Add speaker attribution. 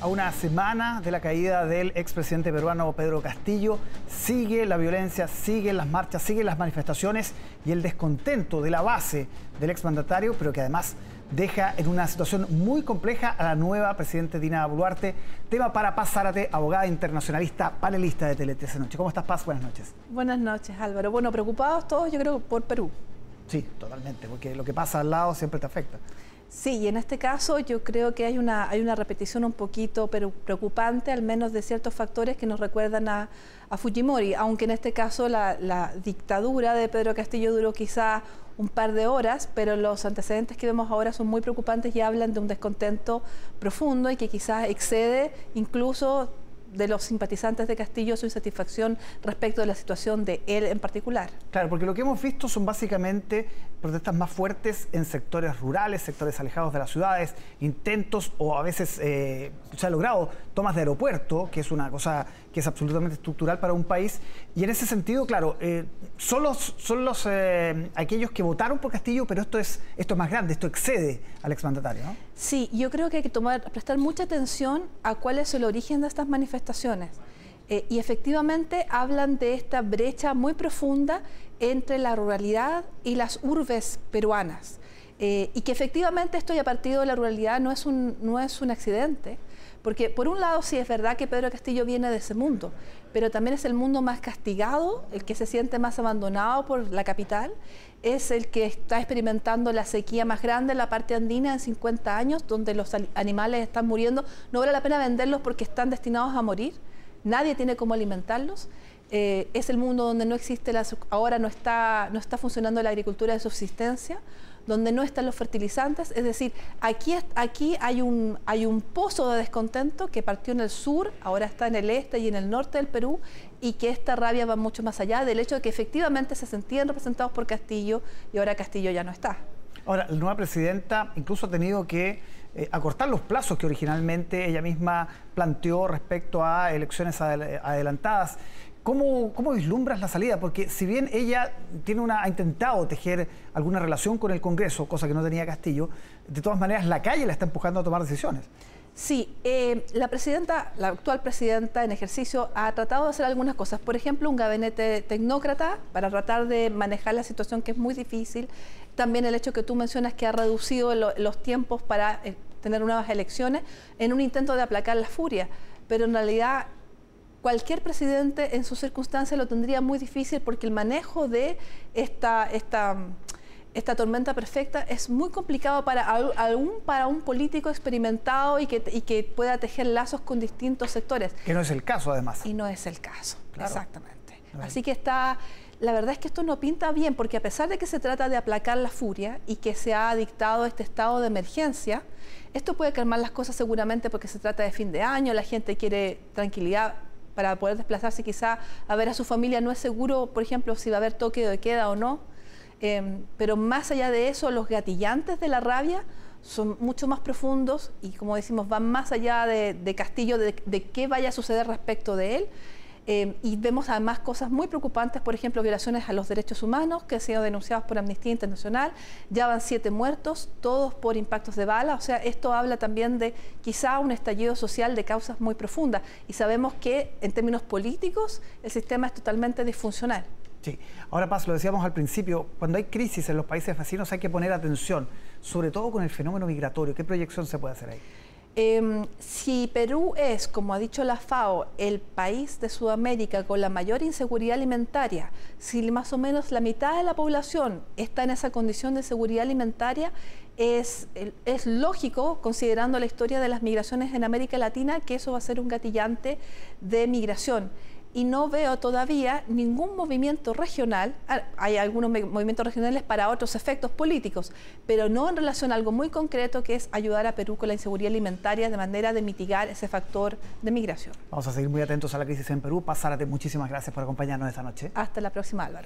Speaker 1: a una semana de la caída del expresidente peruano Pedro Castillo, sigue la violencia, siguen las marchas, siguen las manifestaciones y el descontento de la base del exmandatario, pero que además deja en una situación muy compleja a la nueva presidenta Dina Boluarte. Tema para Paz Zárate, abogada internacionalista, panelista de Tele Noche. ¿Cómo estás, Paz? Buenas noches.
Speaker 2: Buenas noches, Álvaro. Bueno, preocupados todos, yo creo, por Perú.
Speaker 1: Sí, totalmente, porque lo que pasa al lado siempre te afecta.
Speaker 2: Sí, y en este caso yo creo que hay una, hay una repetición un poquito pero preocupante, al menos de ciertos factores que nos recuerdan a, Fujimori, aunque en este caso la, dictadura de Pedro Castillo duró quizá un par de horas, pero los antecedentes que vemos ahora son muy preocupantes y hablan de un descontento profundo y que quizás excede incluso de los simpatizantes de Castillo su insatisfacción respecto de la situación de él en particular.
Speaker 1: Claro, porque lo que hemos visto son básicamente protestas más fuertes en sectores rurales, sectores alejados de las ciudades, intentos o a veces eh, se ha logrado tomas de aeropuerto, que es una cosa que es absolutamente estructural para un país. Y en ese sentido, claro, eh, son los, son los eh, aquellos que votaron por Castillo, pero esto es, esto es más grande, esto excede al exmandatario, ¿no?
Speaker 2: Sí, yo creo que hay que tomar, prestar mucha atención a cuál es el origen de estas manifestaciones. Eh, y efectivamente hablan de esta brecha muy profunda entre la ruralidad y las urbes peruanas. y que efectivamente esto ya partido de la ruralidad no es un, no es un accidente, porque por un lado sí es verdad que Pedro Castillo viene de ese mundo, pero también es el mundo más castigado, el que se siente más abandonado por la capital, es el que está experimentando la sequía más grande en la parte andina en 50 años, donde los animales están muriendo. No vale la pena venderlos porque están destinados a morir, nadie tiene cómo alimentarlos. Eh, es el mundo donde no existe, la, ahora no está, no está funcionando la agricultura de subsistencia, donde no están los fertilizantes. Es decir, aquí, aquí hay, un, hay un pozo de descontento que partió en el sur, ahora está en el este y en el norte del Perú, y que esta rabia va mucho más allá del hecho de que efectivamente se sentían representados por Castillo y ahora Castillo ya no está.
Speaker 1: Ahora, la nueva presidenta incluso ha tenido que eh, acortar los plazos que originalmente ella misma planteó respecto a elecciones adelantadas. ¿Cómo, ¿Cómo, vislumbras la salida? Porque si bien ella tiene una, ha intentado tejer alguna relación con el Congreso, cosa que no tenía Castillo, de todas maneras la calle la está empujando a tomar decisiones.
Speaker 2: Sí, eh, la presidenta, la actual presidenta en ejercicio ha tratado de hacer algunas cosas. Por ejemplo, un gabinete tecnócrata para tratar de manejar la situación que es muy difícil. También el hecho que tú mencionas que ha reducido los tiempos para eh, tener nuevas elecciones en un intento de aplacar la furia. Pero en realidad cualquier presidente en sus circunstancias lo tendría muy difícil porque el manejo de esta, esta, esta tormenta perfecta es muy complicado para, aún para un político experimentado y que, y que pueda tejer lazos con distintos sectores.
Speaker 1: Que no es el caso, además.
Speaker 2: Y no es el caso, exactamente. Así que está, la verdad es que esto no pinta bien, porque a pesar de que se trata de aplacar la furia y que se ha dictado este estado de emergencia, esto puede calmar las cosas seguramente porque se trata de fin de año, la gente quiere tranquilidad para poder desplazarse quizá a ver a su familia. No es seguro, por ejemplo, si va a haber toque de queda o no. Em, pero más allá de eso, los gatillantes de la rabia son mucho más profundos y, como decimos, van más allá de, Castillo, de, qué vaya a suceder respecto de él eh, y vemos además cosas muy preocupantes, por ejemplo, violaciones a los derechos humanos que han sido denunciados por Amnistía Internacional. Ya van siete muertos, todos por impactos de bala. O sea, esto habla también de quizá un estallido social de causas muy profundas. Y sabemos que en términos políticos el sistema es totalmente disfuncional.
Speaker 1: Sí, ahora Paz, lo decíamos al principio, cuando hay crisis en los países vecinos hay que poner atención, sobre todo con el fenómeno migratorio. ¿Qué proyección se puede hacer ahí?
Speaker 2: Em, si Perú es, como ha dicho la FAO, el país de Sudamérica con la mayor inseguridad alimentaria, si más o menos la mitad de la población está en esa condición de seguridad alimentaria, es, es lógico, considerando la historia de las migraciones en América Latina, que eso va a ser un gatillante de migración y no veo todavía ningún movimiento regional, ah, hay algunos movimientos regionales para otros efectos políticos, pero no en relación a algo muy concreto que es ayudar a Perú con la inseguridad alimentaria de manera de mitigar ese factor de migración.
Speaker 1: Vamos a seguir muy atentos a la crisis en Perú. Pásate, muchísimas gracias por acompañarnos esta noche.
Speaker 2: Hasta la próxima, Álvaro.